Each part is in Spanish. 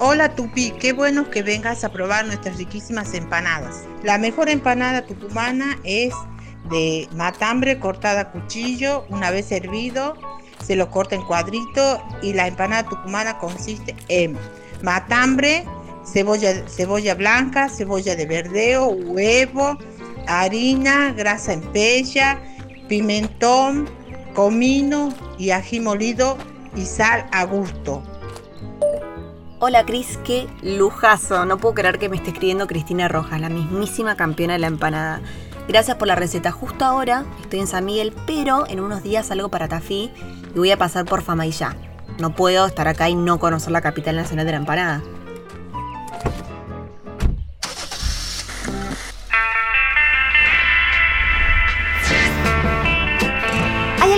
Hola Tupi, qué bueno que vengas a probar nuestras riquísimas empanadas. La mejor empanada tucumana es de matambre cortada a cuchillo, una vez hervido, se lo corta en cuadrito y la empanada tucumana consiste en matambre, cebolla, cebolla blanca, cebolla de verdeo, huevo, harina, grasa en pella, pimentón, comino y ají molido y sal a gusto. Hola Cris, qué lujazo. No puedo creer que me esté escribiendo Cristina Rojas, la mismísima campeona de la empanada. Gracias por la receta. Justo ahora estoy en San Miguel, pero en unos días salgo para Tafí y voy a pasar por ya. No puedo estar acá y no conocer la capital nacional de la empanada.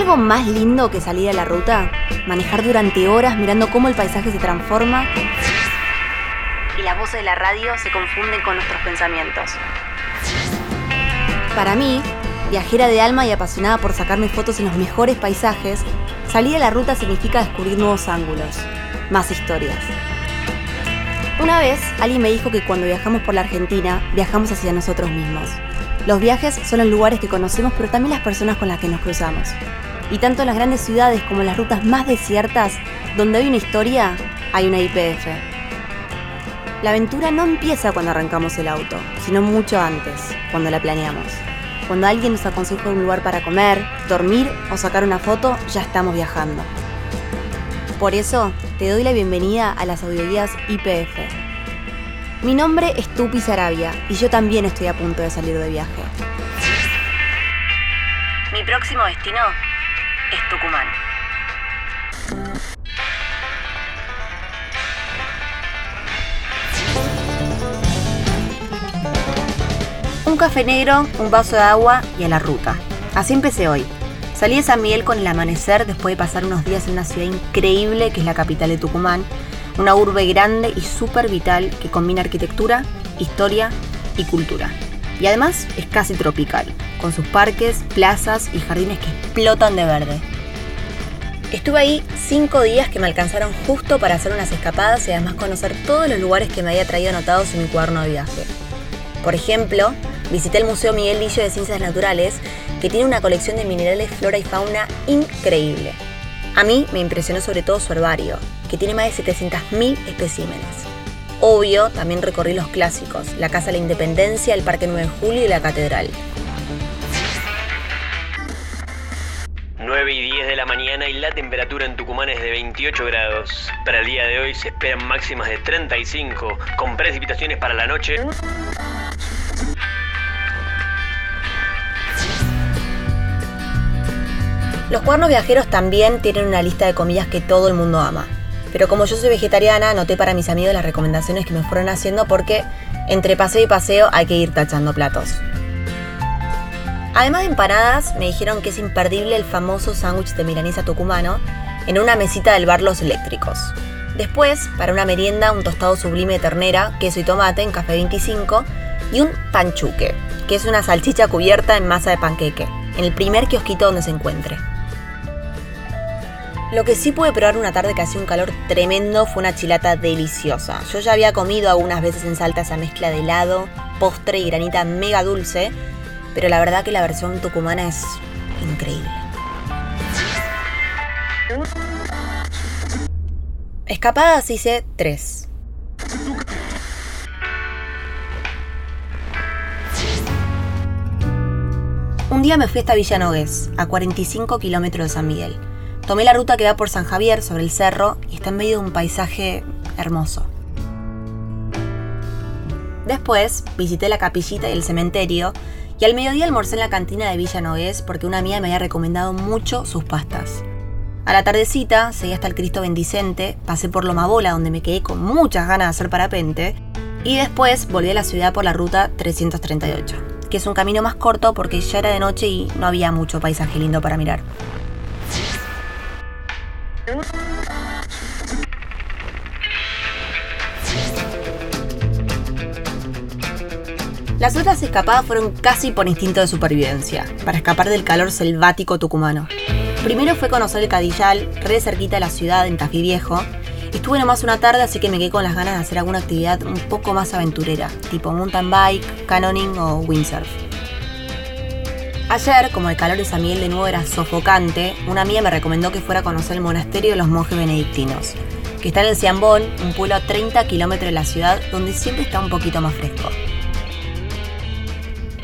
Algo más lindo que salir a la ruta? Manejar durante horas mirando cómo el paisaje se transforma y las voces de la radio se confunden con nuestros pensamientos. Para mí, viajera de alma y apasionada por sacarme fotos en los mejores paisajes, salir a la ruta significa descubrir nuevos ángulos, más historias. Una vez, alguien me dijo que cuando viajamos por la Argentina, viajamos hacia nosotros mismos. Los viajes son los lugares que conocemos, pero también las personas con las que nos cruzamos y tanto en las grandes ciudades como en las rutas más desiertas, donde hay una historia, hay una IPF. La aventura no empieza cuando arrancamos el auto, sino mucho antes, cuando la planeamos. Cuando alguien nos aconseja un lugar para comer, dormir o sacar una foto, ya estamos viajando. Por eso, te doy la bienvenida a las audioguías IPF. Mi nombre es Tupi Sarabia y yo también estoy a punto de salir de viaje. Mi próximo destino es Tucumán. Un café negro, un vaso de agua y a la ruta. Así empecé hoy. Salí de San Miguel con el amanecer después de pasar unos días en una ciudad increíble que es la capital de Tucumán, una urbe grande y súper vital que combina arquitectura, historia y cultura. Y además es casi tropical con sus parques, plazas y jardines que explotan de verde. Estuve ahí cinco días que me alcanzaron justo para hacer unas escapadas y además conocer todos los lugares que me había traído anotados en mi cuaderno de viaje. Por ejemplo, visité el Museo Miguel Lillo de Ciencias Naturales, que tiene una colección de minerales, flora y fauna increíble. A mí me impresionó sobre todo su herbario, que tiene más de 700.000 especímenes. Obvio, también recorrí los clásicos, la Casa de la Independencia, el Parque 9 de Julio y la Catedral. 9 y 10 de la mañana y la temperatura en Tucumán es de 28 grados. Para el día de hoy se esperan máximas de 35, con precipitaciones para la noche. Los cuernos viajeros también tienen una lista de comidas que todo el mundo ama. Pero como yo soy vegetariana, noté para mis amigos las recomendaciones que me fueron haciendo porque entre paseo y paseo hay que ir tachando platos. Además de empanadas, me dijeron que es imperdible el famoso sándwich de milanesa tucumano en una mesita del bar Los Eléctricos. Después, para una merienda, un tostado sublime de ternera, queso y tomate en café 25 y un panchuque, que es una salchicha cubierta en masa de panqueque, en el primer kiosquito donde se encuentre. Lo que sí pude probar una tarde que hacía un calor tremendo fue una chilata deliciosa. Yo ya había comido algunas veces en Salta esa mezcla de helado, postre y granita mega dulce, pero la verdad que la versión tucumana es increíble. Escapadas hice tres. Un día me fui hasta Villa Nogués, a 45 kilómetros de San Miguel. Tomé la ruta que va por San Javier, sobre el cerro, y está en medio de un paisaje hermoso. Después visité la capillita y el cementerio y al mediodía almorcé en la cantina de Villa Nogués porque una amiga me había recomendado mucho sus pastas. A la tardecita seguí hasta el Cristo Bendicente, pasé por Lomabola donde me quedé con muchas ganas de hacer parapente y después volví a la ciudad por la ruta 338, que es un camino más corto porque ya era de noche y no había mucho paisaje lindo para mirar. Las otras escapadas fueron casi por instinto de supervivencia, para escapar del calor selvático tucumano. Primero fue conocer el Cadillal, re cerquita de la ciudad, en Tafí Viejo, Estuve nomás una tarde, así que me quedé con las ganas de hacer alguna actividad un poco más aventurera, tipo mountain bike, canoning o windsurf. Ayer, como el calor de San Miguel de nuevo era sofocante, una amiga me recomendó que fuera a conocer el monasterio de los monjes benedictinos, que está en el Ciambón, un pueblo a 30 kilómetros de la ciudad, donde siempre está un poquito más fresco.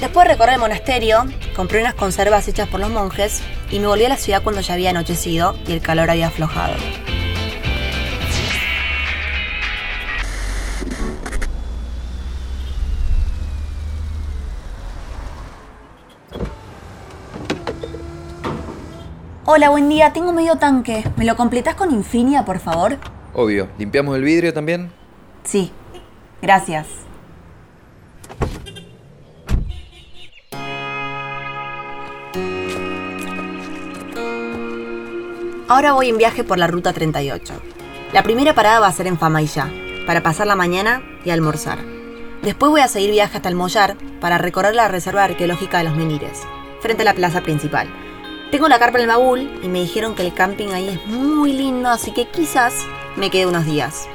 Después de recorrer el monasterio, compré unas conservas hechas por los monjes y me volví a la ciudad cuando ya había anochecido y el calor había aflojado. Hola, buen día. Tengo medio tanque. ¿Me lo completas con Infinia, por favor? Obvio. ¿Limpiamos el vidrio también? Sí. Gracias. Ahora voy en viaje por la ruta 38. La primera parada va a ser en Famaillá, para pasar la mañana y almorzar. Después voy a seguir viaje hasta el Mollar para recorrer la reserva arqueológica de los Menires, frente a la plaza principal tengo la carpa en el baúl y me dijeron que el camping ahí es muy lindo, así que quizás me quede unos días.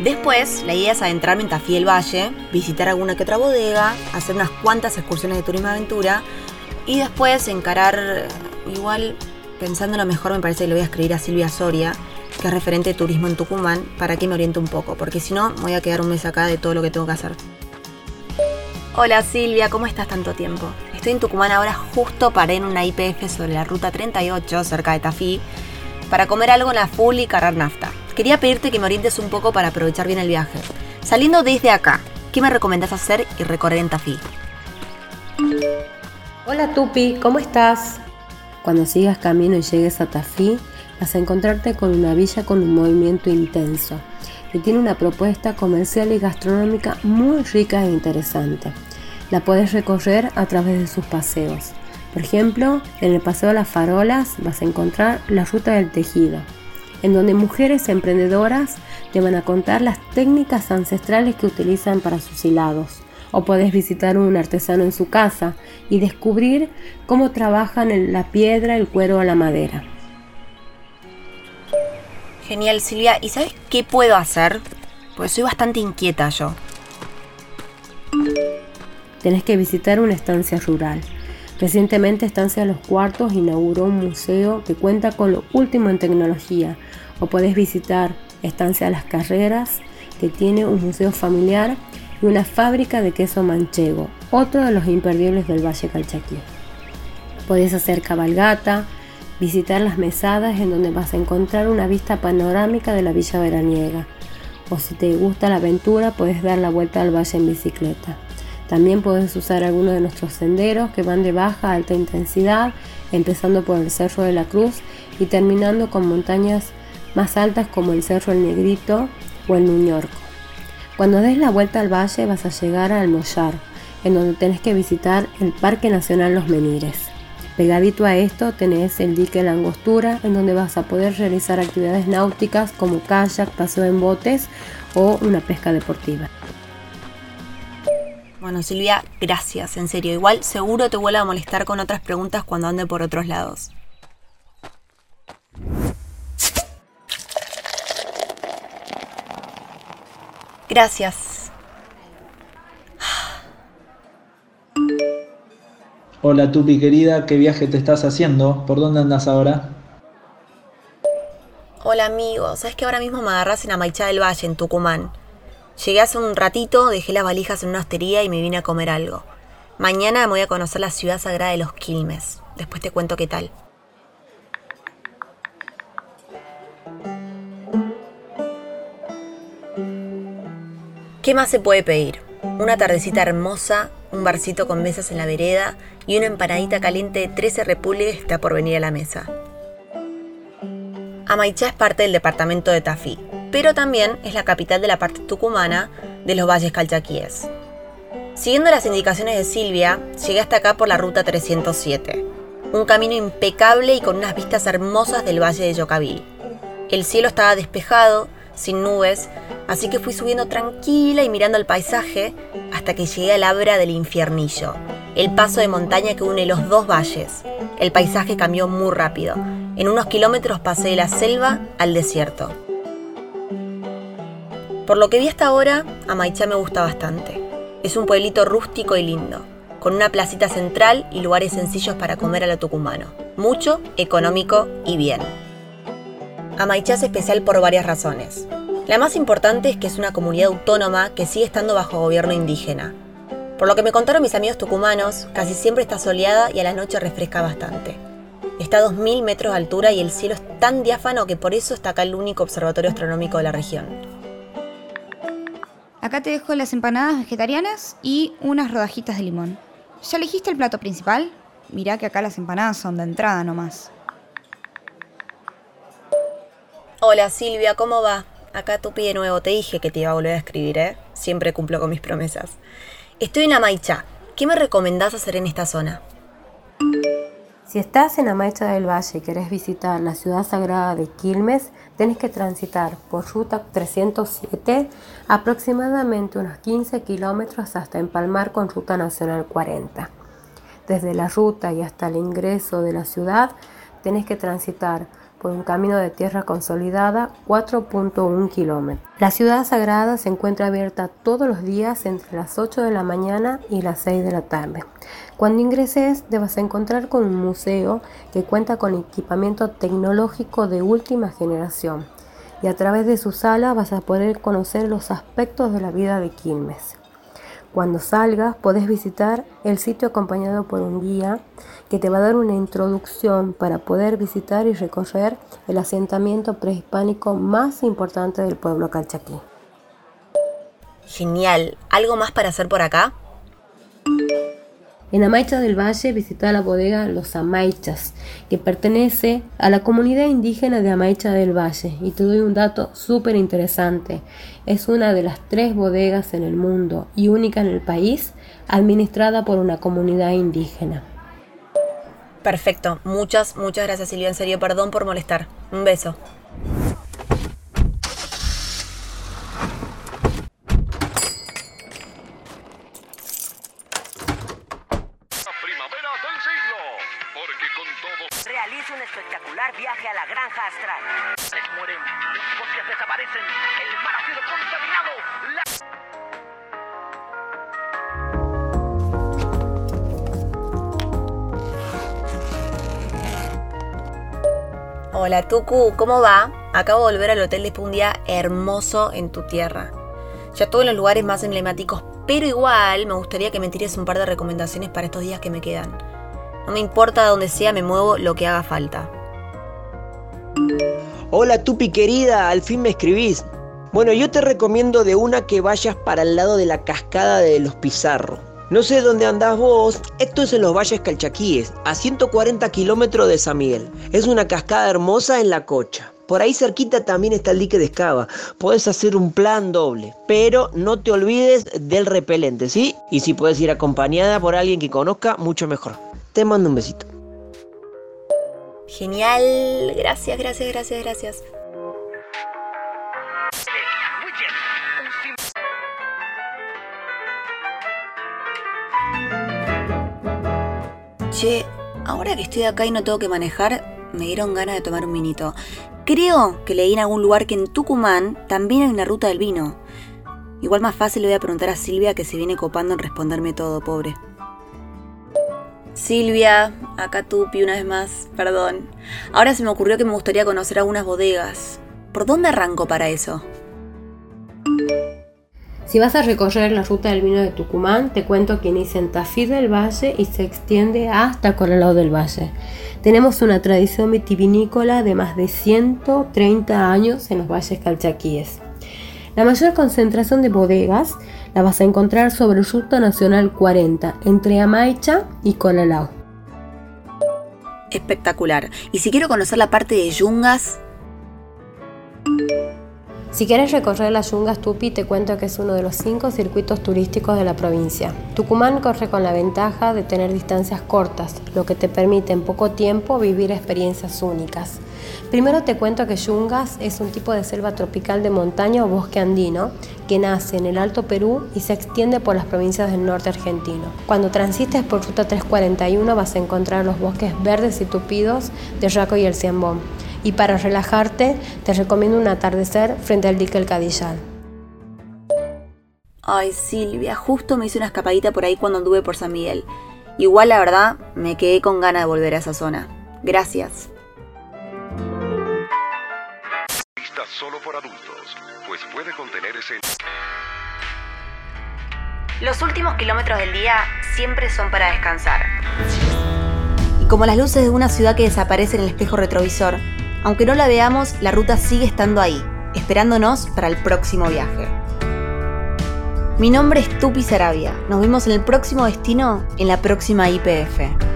Después, la idea es adentrarme en Tafí del Valle, visitar alguna que otra bodega, hacer unas cuantas excursiones de turismo aventura y después encarar, igual pensando lo mejor, me parece que le voy a escribir a Silvia Soria, que es referente de turismo en Tucumán, para que me oriente un poco, porque si no, voy a quedar un mes acá de todo lo que tengo que hacer. Hola Silvia, ¿cómo estás tanto tiempo? Estoy en Tucumán ahora, justo paré en una IPF sobre la ruta 38, cerca de Tafí, para comer algo en la full y cargar nafta. Quería pedirte que me orientes un poco para aprovechar bien el viaje. Saliendo desde acá, ¿qué me recomendás hacer y recorrer en Tafí? Hola Tupi, ¿cómo estás? Cuando sigas camino y llegues a Tafí, vas a encontrarte con una villa con un movimiento intenso, que tiene una propuesta comercial y gastronómica muy rica e interesante la puedes recorrer a través de sus paseos. Por ejemplo, en el Paseo de las Farolas vas a encontrar la Ruta del Tejido, en donde mujeres emprendedoras te van a contar las técnicas ancestrales que utilizan para sus hilados. O puedes visitar un artesano en su casa y descubrir cómo trabajan en la piedra, el cuero o la madera. Genial, Silvia. ¿Y sabes qué puedo hacer? Pues soy bastante inquieta yo tenés que visitar una estancia rural. Recientemente Estancia Los Cuartos inauguró un museo que cuenta con lo último en tecnología. O puedes visitar Estancia Las Carreras, que tiene un museo familiar y una fábrica de queso manchego, otro de los imperdibles del Valle Calchaquí. Puedes hacer cabalgata, visitar las mesadas en donde vas a encontrar una vista panorámica de la Villa Veraniega. O si te gusta la aventura, puedes dar la vuelta al valle en bicicleta. También puedes usar algunos de nuestros senderos que van de baja a alta intensidad, empezando por el Cerro de la Cruz y terminando con montañas más altas como el Cerro El Negrito o el Nuñorco. Cuando des la vuelta al valle vas a llegar al Mollar, en donde tenés que visitar el Parque Nacional Los Menires. Pegadito a esto tenés el dique La Angostura, en donde vas a poder realizar actividades náuticas como kayak, paseo en botes o una pesca deportiva. Bueno, Silvia, gracias, en serio. Igual seguro te vuelvo a molestar con otras preguntas cuando ande por otros lados. Gracias. Hola Tupi querida, ¿qué viaje te estás haciendo? ¿Por dónde andas ahora? Hola amigo, sabes que ahora mismo me agarras en Amaichá del Valle, en Tucumán. Llegué hace un ratito, dejé las valijas en una hostería y me vine a comer algo. Mañana me voy a conocer la ciudad sagrada de los Quilmes. Después te cuento qué tal. ¿Qué más se puede pedir? Una tardecita hermosa, un barcito con mesas en la vereda y una empanadita caliente de 13 repúbliques que está por venir a la mesa. Amaichá es parte del departamento de Tafí, pero también es la capital de la parte tucumana de los valles calchaquíes. Siguiendo las indicaciones de Silvia, llegué hasta acá por la ruta 307, un camino impecable y con unas vistas hermosas del valle de Yocabil. El cielo estaba despejado, sin nubes, así que fui subiendo tranquila y mirando el paisaje hasta que llegué al Abra del Infiernillo, el paso de montaña que une los dos valles. El paisaje cambió muy rápido En unos kilómetros pasé de la selva al desierto. Por lo que vi hasta ahora, Amaichá me gusta bastante. Es un pueblito rústico y lindo, con una placita central y lugares sencillos para comer a lo tucumano. Mucho, económico y bien. Amaichá es especial por varias razones. La más importante es que es una comunidad autónoma que sigue estando bajo gobierno indígena. Por lo que me contaron mis amigos tucumanos, casi siempre está soleada y a la noche refresca bastante. Está a 2.000 metros de altura y el cielo es tan diáfano que por eso está acá el único observatorio astronómico de la región. Acá te dejo las empanadas vegetarianas y unas rodajitas de limón. ¿Ya elegiste el plato principal? Mirá que acá las empanadas son de entrada nomás. Hola Silvia, ¿cómo va? Acá Tupi de nuevo, te dije que te iba a volver a escribir, ¿eh? Siempre cumplo con mis promesas. Estoy en Amaicha. ¿Qué me recomendás hacer en esta zona? Si estás en Amaicha del Valle y querés visitar la ciudad sagrada de Quilmes, tenés que transitar por ruta 307 aproximadamente unos 15 kilómetros hasta empalmar con ruta nacional 40. Desde la ruta y hasta el ingreso de la ciudad, tenés que transitar por un camino de tierra consolidada 4.1 kilómetros. La ciudad sagrada se encuentra abierta todos los días entre las 8 de la mañana y las 6 de la tarde. Cuando ingreses debas encontrar con un museo que cuenta con equipamiento tecnológico de última generación y a través de su sala vas a poder conocer los aspectos de la vida de Quilmes. Cuando salgas podés visitar el sitio acompañado por un guía que te va a dar una introducción para poder visitar y recorrer el asentamiento prehispánico más importante del pueblo calchaquí. Genial. ¿Algo más para hacer por acá? En Amaicha del Valle visita la bodega Los Amaichas, que pertenece a la comunidad indígena de Amaicha del Valle. Y te doy un dato súper interesante. Es una de las tres bodegas en el mundo y única en el país administrada por una comunidad indígena. Perfecto. Muchas, muchas gracias Silvia. En serio, perdón por molestar. Un beso. Un espectacular viaje a la granja astral. mueren, desaparecen, el mar ha sido contaminado. La... Hola Tuku, ¿cómo va? Acabo de volver al hotel después de un día hermoso en tu tierra. Ya todos los lugares más emblemáticos, pero igual me gustaría que me tires un par de recomendaciones para estos días que me quedan. No me importa dónde sea, me muevo lo que haga falta. Hola Tupi querida, al fin me escribís. Bueno, yo te recomiendo de una que vayas para el lado de la cascada de los Pizarro. No sé dónde andás vos, esto es en los Valles Calchaquíes, a 140 kilómetros de San Miguel. Es una cascada hermosa en la cocha. Por ahí cerquita también está el dique de Escava. Podés hacer un plan doble, pero no te olvides del repelente, ¿sí? Y si puedes ir acompañada por alguien que conozca, mucho mejor. Te mando un besito. Genial, gracias, gracias, gracias, gracias. Che, ahora que estoy acá y no tengo que manejar, me dieron ganas de tomar un vinito. Creo que leí en algún lugar que en Tucumán también hay una ruta del vino. Igual más fácil le voy a preguntar a Silvia que se viene copando en responderme todo, pobre. Silvia, acá Tupi una vez más, perdón. Ahora se me ocurrió que me gustaría conocer algunas bodegas. ¿Por dónde arranco para eso? Si vas a recorrer la ruta del vino de Tucumán, te cuento que inicia en Tafí del Valle y se extiende hasta Colalao del Valle. Tenemos una tradición vitivinícola de más de 130 años en los valles calchaquíes. La mayor concentración de bodegas la vas a encontrar sobre Ruta Nacional 40, entre Amaicha y Colalao. Espectacular. Y si quiero conocer la parte de Yungas, Si quieres recorrer la Yungas Tupi, te cuento que es uno de los cinco circuitos turísticos de la provincia. Tucumán corre con la ventaja de tener distancias cortas, lo que te permite en poco tiempo vivir experiencias únicas. Primero te cuento que Yungas es un tipo de selva tropical de montaña o bosque andino que nace en el Alto Perú y se extiende por las provincias del norte argentino. Cuando transites por Ruta 341 vas a encontrar los bosques verdes y tupidos de Raco y el Ciambón. Y para relajarte, te recomiendo un atardecer frente al dique El Cadillal. Ay, Silvia, justo me hice una escapadita por ahí cuando anduve por San Miguel. Igual, la verdad, me quedé con ganas de volver a esa zona. Gracias. Vista solo por adultos, pues puede contener ese... Los últimos kilómetros del día siempre son para descansar. Y como las luces de una ciudad que desaparece en el espejo retrovisor, aunque no la veamos, la ruta sigue estando ahí, esperándonos para el próximo viaje. Mi nombre es Tupi Sarabia. Nos vemos en el próximo destino en la próxima IPF.